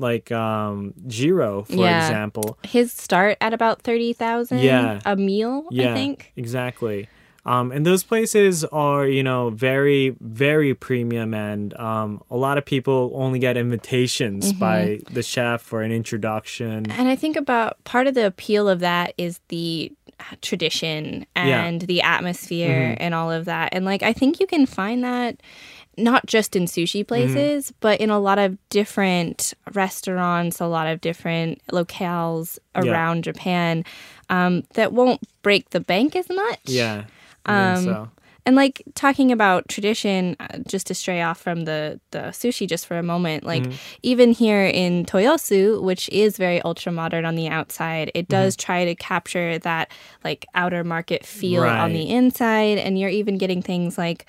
like um, Jiro, for Yeah. example. His start at about thirty thousand. Yeah. a meal. Yeah, I think. exactly. Um, and those places are, you know, very, very premium, and um, a lot of people only get invitations Mm-hmm. by the chef for an introduction. And I think about part of the appeal of that is the tradition Yeah. and the atmosphere and all of that. And like I think you can find that not just in sushi places, but in a lot of different restaurants, a lot of different locales Yeah. around Japan um, that won't break the bank as much. Yeah, Um, so. And like talking about tradition, uh, just to stray off from the, the sushi just for a moment, like Mm-hmm. even here in Toyosu, which is very ultra modern on the outside, it does Mm-hmm. try to capture that like outer market feel on the inside. And you're even getting things like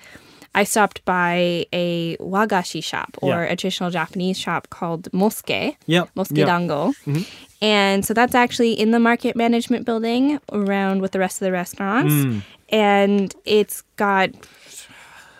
I stopped by a wagashi shop or Yeah. a traditional Japanese shop called Mosuke. Yep. Mosuke yep. Dango. And so that's actually in the market management building around with the rest of the restaurants. Mm. And it's got,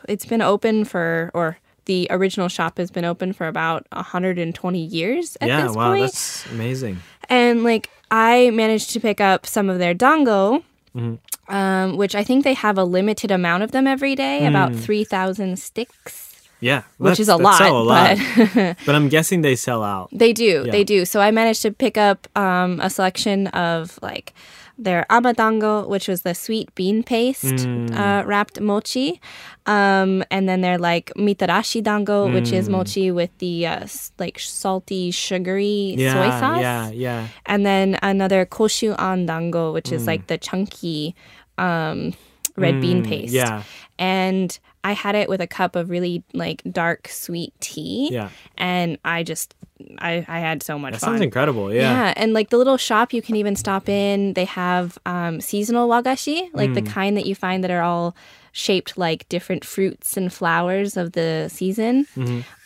it's been open for, or the original shop has been open for about 120 years at Yeah, this wow, point. that's amazing. And like I managed to pick up some of their dango, Mm-hmm. Um, which I think they have a limited amount of them every day, Mm. about 3,000 sticks. Yeah, Which is a lot, a lot. but- [laughs] but I'm guessing they sell out. They do. Yeah. They do. So I managed to pick up um, a selection of like their amadango, which was the sweet bean paste Mm. uh, wrapped mochi, um, and then they're like mitarashi dango, which Mm. is mochi with the uh, like salty, sugary Yeah, soy sauce, yeah, yeah. and then another koshu an dango, which Mm. is like the chunky um, red bean paste. yeah. and I had it with a cup of really like dark sweet tea. Yeah. and I just I, I had so much That fun. sounds incredible. Yeah. Yeah, and like the little shop, you can even stop in. They have um, seasonal wagashi, like Mm. the kind that you find that are all shaped like different fruits and flowers of the season.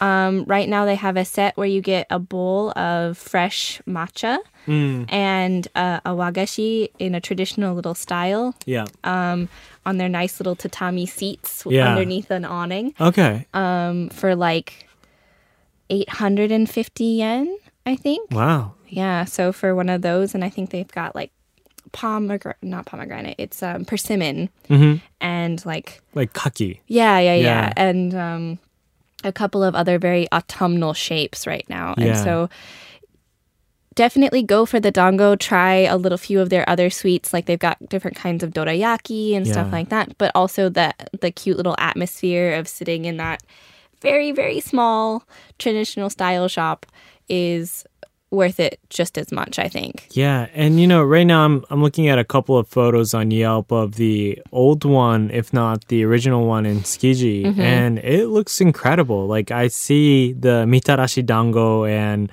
Um, right now, they have a set where you get a bowl of fresh matcha and uh, a wagashi in a traditional little style Yeah. um, on their nice little tatami seats Yeah. underneath an awning Okay. um, for like 850 yen, I think. Wow. Yeah, so for one of those, and I think they've got like pomegranate, not pomegranate, it's um, persimmon Mm-hmm. and like, Like kaki. yeah, yeah, yeah, Yeah. and um, a couple of other very autumnal shapes right now. Yeah. And so definitely go for the dango. Try a little few of their other sweets, like they've got different kinds of dorayaki and stuff like that. But also the the cute little atmosphere of sitting in that very very small traditional style shop is worth it just as much. I think. Yeah, and you know, right now I'm I'm looking at a couple of photos on Yelp of the old one, if not the original one in Tsukiji, Mm-hmm. and it looks incredible. Like I see the mitarashi dango and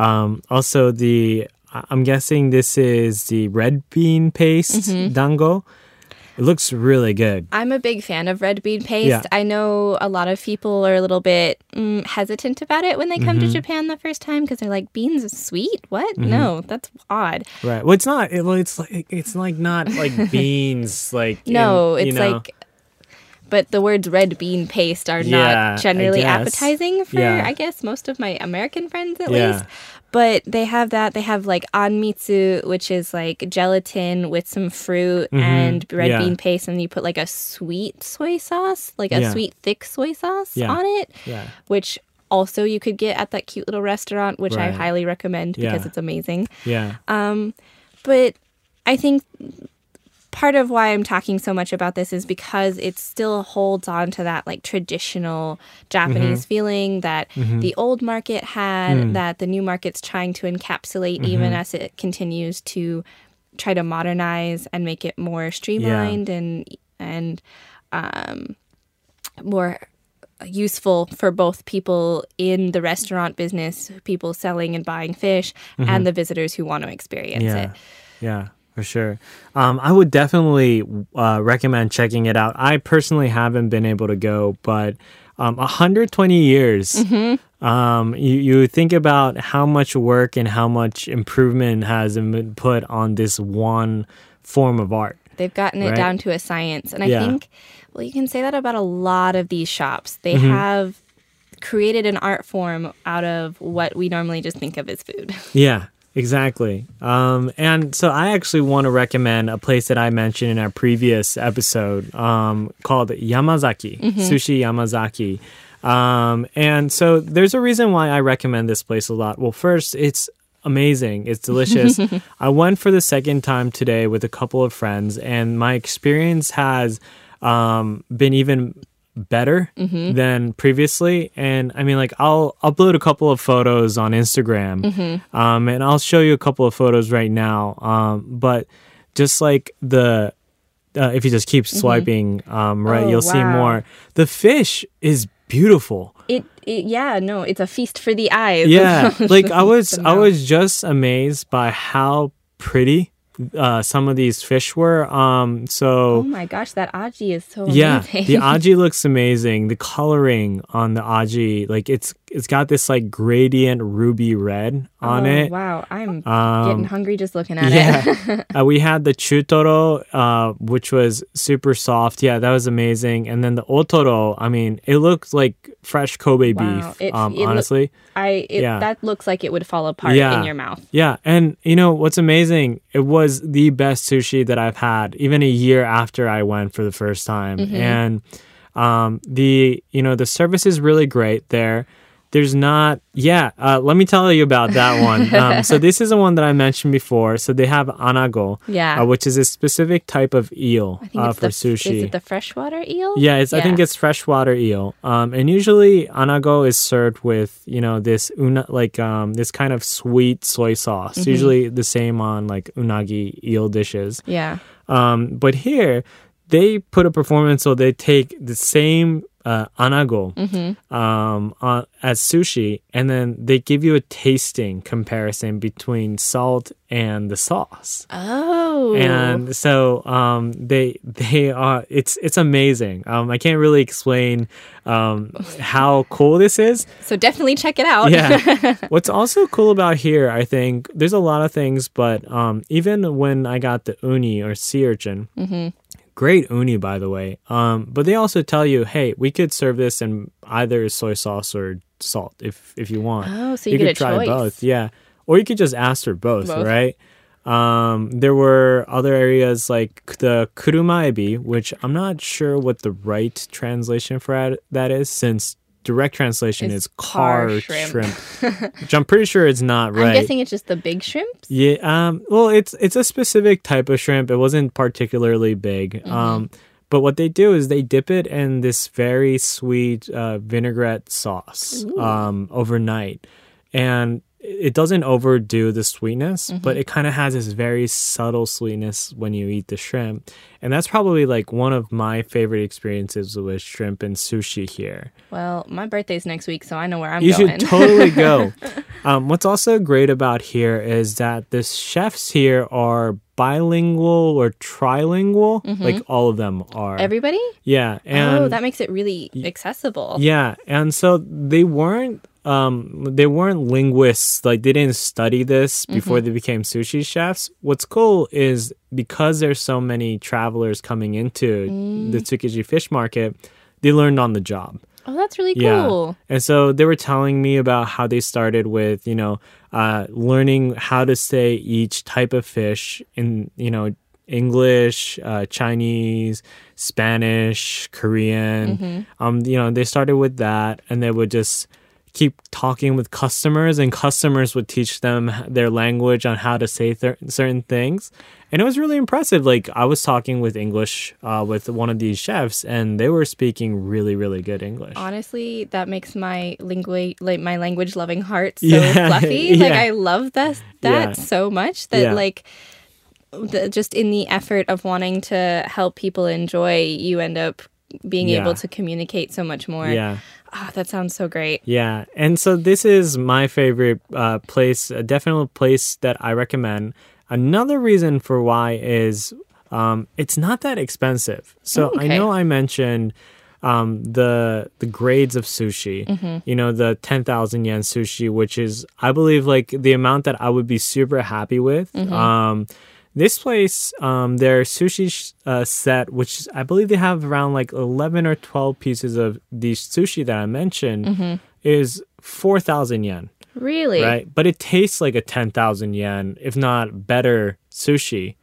um, also the I'm guessing this is the red bean paste Mm-hmm. dango. It looks really good. I'm a big fan of red bean paste. Yeah. I know a lot of people are a little bit mm, hesitant about it when they come Mm-hmm. to Japan the first time because they're like, beans is sweet? What? No, that's odd. Right. Well, it's not. It, well, it's like it's like not like [laughs] beans. Like No, in- you it's know. like, but the words red bean paste are Yeah, not generally appetizing for, Yeah. I guess, most of my American friends at Yeah. least. But they have that. They have like anmitsu, which is like gelatin with some fruit and red Mm-hmm. bean paste, and you put like a sweet soy sauce, like a sweet thick soy sauce on it, yeah. which also you could get at that cute little restaurant, which I highly recommend because it's amazing. Yeah. Um, but I think part of why I'm talking so much about this is because it still holds on to that like traditional Japanese mm-hmm. feeling that mm-hmm. the old market had, mm. that the new market's trying to encapsulate, mm-hmm. even as it continues to try to modernize and make it more streamlined and and um, more useful for both people in the restaurant business, people selling and buying fish, and the visitors who want to experience yeah. it. Yeah, for sure. Um, I would definitely uh, recommend checking it out. I personally haven't been able to go, but um, 120 years. Mm-hmm. Um, you, you think about how much work and how much improvement has been put on this one form of art. They've gotten it Right. down to a science. And I Yeah. think, well, you can say that about a lot of these shops. They Mm-hmm. have created an art form out of what we normally just think of as food. [laughs] Yeah, exactly. Um, and so I actually want to recommend a place that I mentioned in our previous episode um, called Yamazaki, Sushi Yamazaki. Um, and so there's a reason why I recommend this place a lot. Well, first, it's amazing. It's delicious. [laughs] I went for the second time today with a couple of friends, and my experience has um, been even better than previously. And I mean, like, I'll upload a couple of photos on Instagram, um, and I'll show you a couple of photos right now. Um, but just like the uh, if you just keep swiping um, right, Oh, you'll see more. The fish is beautiful. It, it, yeah, no, it's a feast for the eyes. Yeah, [laughs] like I was, I was just amazed by how pretty uh, some of these fish were. Um, Oh so my gosh, that aji is so yeah, amazing. the aji looks amazing. The coloring on the aji, like it's it's got this like gradient ruby red on oh, it. Wow, I'm Um, getting hungry just looking at it. Yeah, [laughs] uh, we had the chutoro, uh, which was super soft. Yeah, that was amazing. And then the otoro, I mean, it looked like fresh Kobe Wow, beef. it- um, it honestly, I it, Yeah. that looks like it would fall apart Yeah. in your mouth. Yeah, and you know what's amazing? It was the best sushi that I've had, even a year after I went for the first time. And um, the you know the service is really great there. There's not, yeah. Uh, let me tell you about that one. [laughs] Um, so this is the one that I mentioned before. So they have anago, Yeah. uh, which is a specific type of eel I think uh, it's for the, sushi. Is it the freshwater eel? Yeah, it's. I think it's freshwater eel. Um, and usually anago is served with you know this una like um this kind of sweet soy sauce. Mm-hmm. Usually the same on like unagi eel dishes. yeah. Um, but here they put a performance so they take the same uh, anago um, uh, as sushi, and then they give you a tasting comparison between salt and the sauce. Oh. And so um, they they are it's it's amazing. Um, I can't really explain um, how cool this is. so definitely check it out. Yeah. [laughs] What's also cool about here, I think, there's a lot of things, but um, even when I got the uni or sea urchin, great uni, by the way. Um, but they also tell you, hey, we could serve this in either soy sauce or salt if if you want. Oh, so you get could try choice. both. Yeah. Or you could just ask for both, Both. right? Um, there were other areas like the kuruma ebi, which I'm not sure what the right translation for that is, since direct translation It's is car, car shrimp, shrimp. [laughs] which I'm pretty sure it's not right. I'm guessing it's just the big shrimps. Yeah. Um. Well, it's it's a specific type of shrimp. It wasn't particularly big. Mm-hmm. Um. But what they do is they dip it in this very sweet uh, vinaigrette sauce um, overnight, and it doesn't overdo the sweetness, Mm-hmm. but it kind of has this very subtle sweetness when you eat the shrimp, and that's probably like one of my favorite experiences with shrimp and sushi here. Well, my birthday's next week, so I know where I'm going. You going. should totally go. [laughs] um, what's also great about here is that the chefs here are bilingual or trilingual. Like all of them are. Everybody? yeah, and oh, that makes it really accessible. yeah, and so they weren't. Um, they weren't linguists. Like they didn't study this before they became sushi chefs. What's cool is because there's so many travelers coming into the Tsukiji fish market, they learned on the job. Oh, that's really Yeah. cool. And so they were telling me about how they started with, you know, uh, learning how to say each type of fish in, you know, English, uh, Chinese, Spanish, Korean. Um, you know, they started with that and they would just keep talking with customers and customers would teach them their language on how to say th- certain things and it was really impressive like i was talking with english uh, with one of these chefs and they were speaking really really good english Honestly, that makes my language, like my language loving heart, so Yeah, [laughs] fluffy. Like yeah. I love that that Yeah. so much that like the, just in the effort of wanting to help people enjoy, you end up being able to communicate so much more. yeah Ah, that sounds so great. Yeah, and so this is my favorite uh, place, a definite place that I recommend. Another reason for why is um, it's not that expensive. So I know I mentioned um, the the grades of sushi. You know, the ten thousand yen sushi, which is I believe like the amount that I would be super happy with. Um, this place, um, their sushi sh- uh, set, which I believe they have around like 11 or 12 pieces of these sushi that I mentioned, is 4,000 yen, Really? right? But it tastes like a 10,000 yen, if not better sushi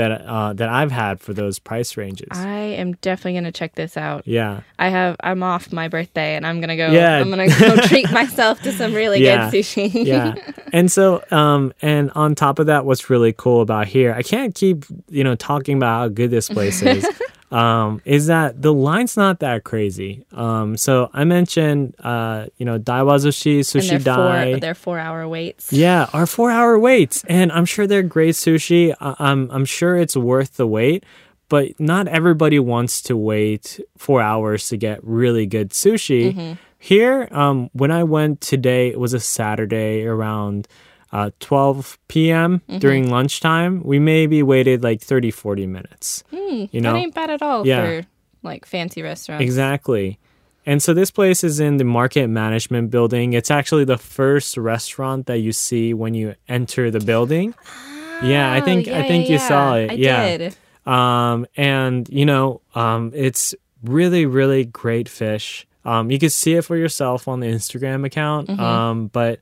that, uh, that I've had for those price ranges. I am definitely gonna check this out. yeah. I have I'm off my birthday and I'm gonna go Yeah. I'm gonna go [laughs] treat myself to some really Yeah. good sushi. yeah [laughs] and so um and on top of that what's really cool about here i can't keep you know talking about how good this place is [laughs] um is that the line's not that crazy um so i mentioned uh you know daiwazushi and sushi they're dai four they're four hour waits. yeah, our four hour waits. And I'm sure they're great sushi. I- I'm, I'm sure it's worth the wait, but not everybody wants to wait four hours to get really good sushi. Here, um, when I went today, it was a Saturday around uh, 12 p.m. during lunchtime. We maybe waited like 30, 40 minutes. you know? That ain't bad at all Yeah. for like fancy restaurants. Exactly. And so this place is in the market management building. It's actually the first restaurant that you see when you enter the building. yeah, I Oh, think yeah, I think yeah, you saw it. I yeah. did. Um and you know, um it's really really great fish. Um you can see it for yourself on the Instagram account. Mm-hmm. Um but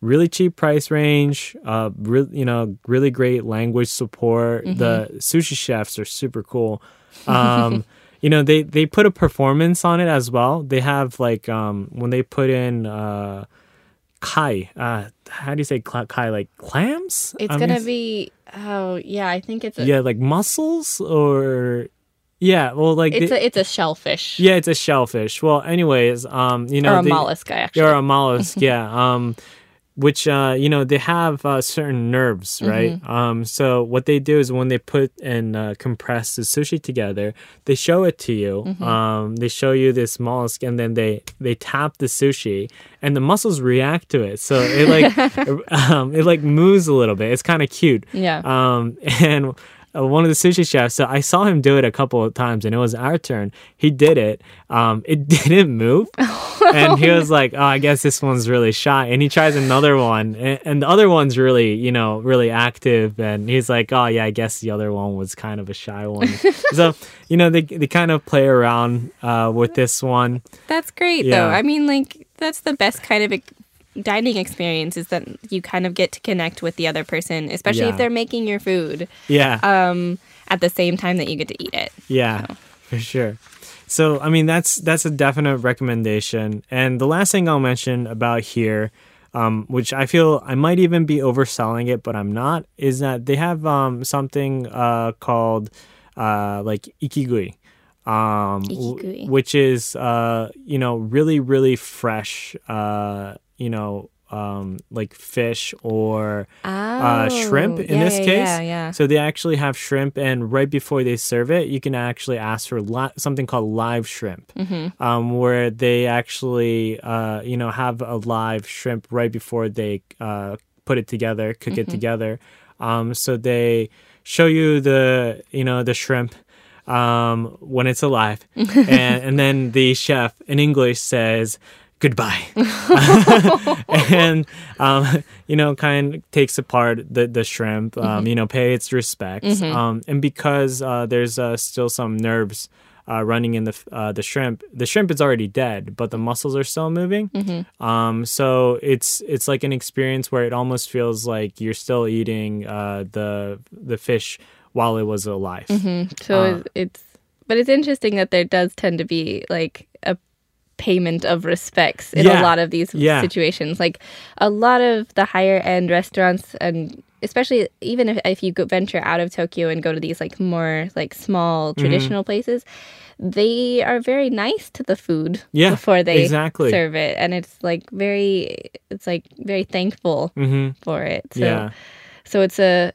really cheap price range, uh really you know, really great language support. Mm-hmm. The sushi chefs are super cool. Um [laughs] you know, they they put a performance on it as well. They have like um when they put in uh kai, uh how do you say cla- kai like clams? It's I'm gonna be oh yeah, I think it's a yeah, like mussels or yeah, well, like it's they- a it's a shellfish. yeah, it's a shellfish. Well, anyways, um, you know, or a they- mollusk actually. Or a mollusk, [laughs] yeah. Um, which uh, you know they have uh, certain nerves, right? Um, so what they do is when they put and uh, compress the sushi together, they show it to you. Um, they show you this mollusk, and then they they tap the sushi, and the muscles react to it. So it like [laughs] um, it like moves a little bit. It's kind of cute. Yeah. Um, [laughs] and one of the sushi chefs, so I saw him do it a couple of times, and it was our turn. He did it. Um, it [laughs] didn't move, [laughs] and he was like, "Oh, I guess this one's really shy." And he tries another one, and, and the other one's really, you know, really active. And he's like, "Oh, yeah, I guess the other one was kind of a shy one." [laughs] so, you know, they they kind of play around uh, with this one. That's great, Yeah. though. I mean, like, that's the best kind of dining experience is that you kind of get to connect with the other person, especially Yeah. if they're making your food Yeah. um, at the same time that you get to eat it. Yeah, for sure. So, I mean, that's that's a definite recommendation. And the last thing I'll mention about here, um, which I feel I might even be overselling it, but I'm not, is that they have um, something uh, called uh, like ikigui. Um, w- which is uh, you know really really fresh uh, you know um, like fish or uh, shrimp in Oh, yeah, this yeah, case. Yeah, yeah. So they actually have shrimp, and right before they serve it, you can actually ask for li- something called live shrimp, Mm-hmm. um, where they actually, uh, you know, have a live shrimp right before they uh, put it together, cook Mm-hmm. it together. Um, so they show you the, you know, the shrimp um, when it's alive, [laughs] and, and then the chef in English says. Goodbye, [laughs] [laughs] and um, you know, kind of takes apart the the shrimp. Um, You know, pay its respects. Um, and because uh, there's uh, still some nerves uh, running in the uh, the shrimp, the shrimp is already dead, but the muscles are still moving. Um, so it's it's like an experience where it almost feels like you're still eating uh, the the fish while it was alive. So Uh, it's, but it's interesting that there does tend to be like payment of respects in Yeah. a lot of these Yeah. situations. Like a lot of the higher end restaurants and especially even if, if you go venture out of Tokyo and go to these like more like small Mm-hmm. traditional places, they are very nice to the food Yeah, before they exactly. serve it. And it's like very it's like very thankful hmm for it. So yeah, so it's a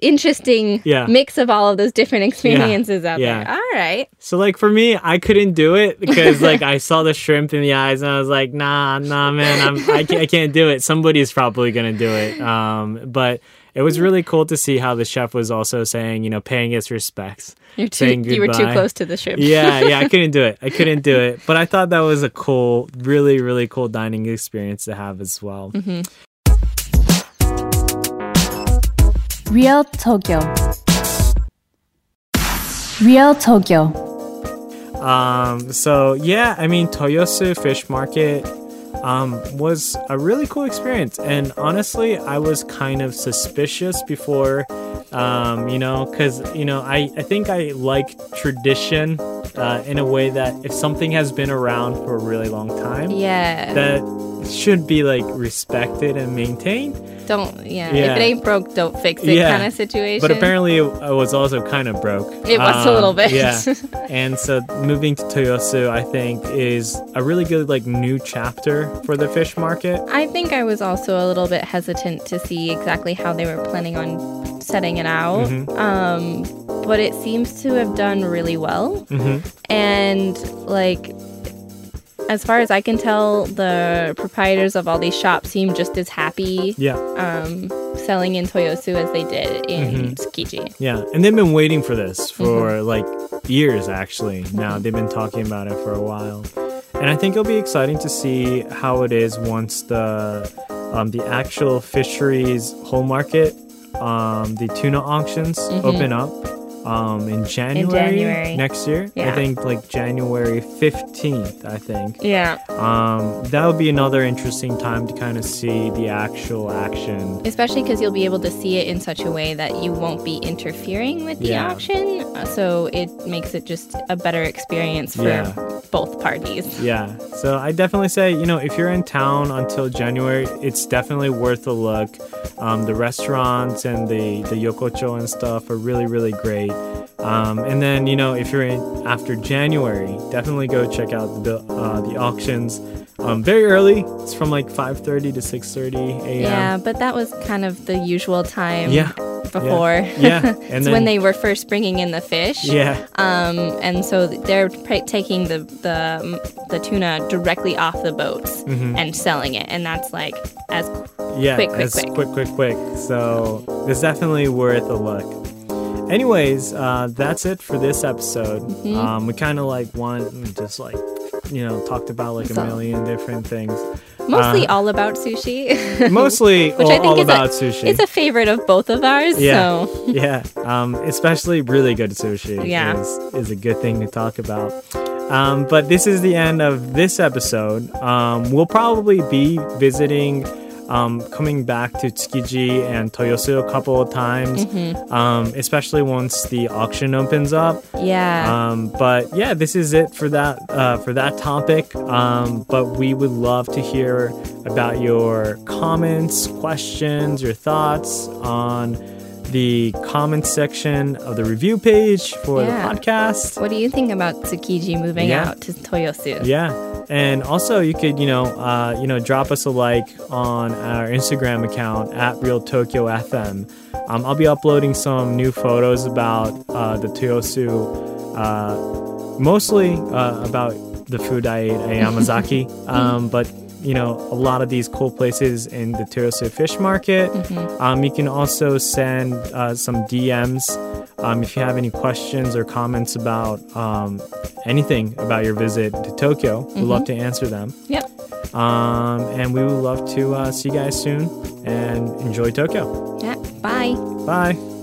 interesting Yeah. mix of all of those different experiences out Yeah. there. All right. So like for me, I couldn't do it [laughs] because like I saw the shrimp in the eyes and I was like, nah, nah, man, I'm I can't, I can't do it. Somebody's probably gonna do it. Um, but it was really cool to see how the chef was also saying, you know, paying his respects. You're too, you were too close to the shrimp. Yeah, yeah, I [laughs] couldn't do it. I couldn't do it. But I thought that was a cool, really, really cool dining experience to have as well. Real Tokyo. Real Tokyo. Um, so yeah, I mean Toyosu Fish Market um, was a really cool experience, and honestly, I was kind of suspicious before, um, you know, because you know I I think I like tradition uh, in a way that if something has been around for a really long time, Yeah. that should be like respected and maintained. Don't, yeah. Yeah. If it ain't broke, don't fix it Yeah. kind of situation. But apparently, it was also kind of broke. It was a little bit. Yeah. [laughs] and so moving to Toyosu, I think, is a really good like new chapter for the fish market. I think I was also a little bit hesitant to see exactly how they were planning on setting it out. Mm-hmm. Um, but it seems to have done really well. Mhm. And like, as far as I can tell, the proprietors of all these shops seem just as happy Yeah, um, selling in Toyosu as they did in Mm-hmm. Tsukiji. yeah, and they've been waiting for this for Mm-hmm. like years actually. Now they've been talking about it for a while, and I think it'll be exciting to see how it is once the um, the actual fisheries whole market, um, the tuna auctions open up. Um, in January, January. next year, I think like January 15th, I think. Yeah. Um, that would be another interesting time to kind of see the actual action. Especially because you'll be able to see it in such a way that you won't be interfering with the Yeah. auction. Uh, So it makes it just a better experience for Yeah. both parties. Yeah, so I definitely say, you know, if you're in town until January, it's definitely worth a look. Um, the restaurants and the, the yokocho and stuff are really, really great. Um, and then you know if you're in after January, definitely go check out the uh, the auctions. Um, very early. It's from like 5:30 to 6:30 a.m. Yeah, but that was kind of the usual time Yeah. before. Yeah. [laughs] And it's then when they were first bringing in the fish. yeah. Um, and so they're pr- taking the, the the tuna directly off the boats and selling it, and that's like as yeah, quick, quick, quick. quick, quick, quick. So it's definitely worth a look. Anyways, uh, that's it for this episode. Mm-hmm. Um, we kind of like want just like you know talked about like a million different things. mostly Uh, all about sushi. [laughs] Mostly Which all, I think all is about a, sushi. It's a favorite of both of ours. Yeah, So [laughs] yeah. Um, especially really good sushi Yeah. is, is a good thing to talk about. Um, but this is the end of this episode. Um, we'll probably be visiting, um, coming back to Tsukiji and Toyosu a couple of times, Mm-hmm. um, especially once the auction opens up. yeah. Um, but yeah, this is it for that uh, for that topic. Um, but we would love to hear about your comments, questions, your thoughts on the comment section of the review page for Yeah. the podcast. what do you think about Tsukiji moving Yeah. out to Toyosu? Yeah. And also, you could, you know, uh, you know, drop us a like on our Instagram account at Real Tokyo FM. Um, I'll be uploading some new photos about uh, the Toyosu, uh, mostly uh, about the food I ate at Yamazaki, [laughs] um, but you know, a lot of these cool places in the Toyosu Fish Market. Um, you can also send uh, some DMs um, if you have any questions or comments about um, anything about your visit to Tokyo. We'd love to answer them. Yep. Um, and we would love to uh, see you guys soon and enjoy Tokyo. Yeah. Bye. Bye.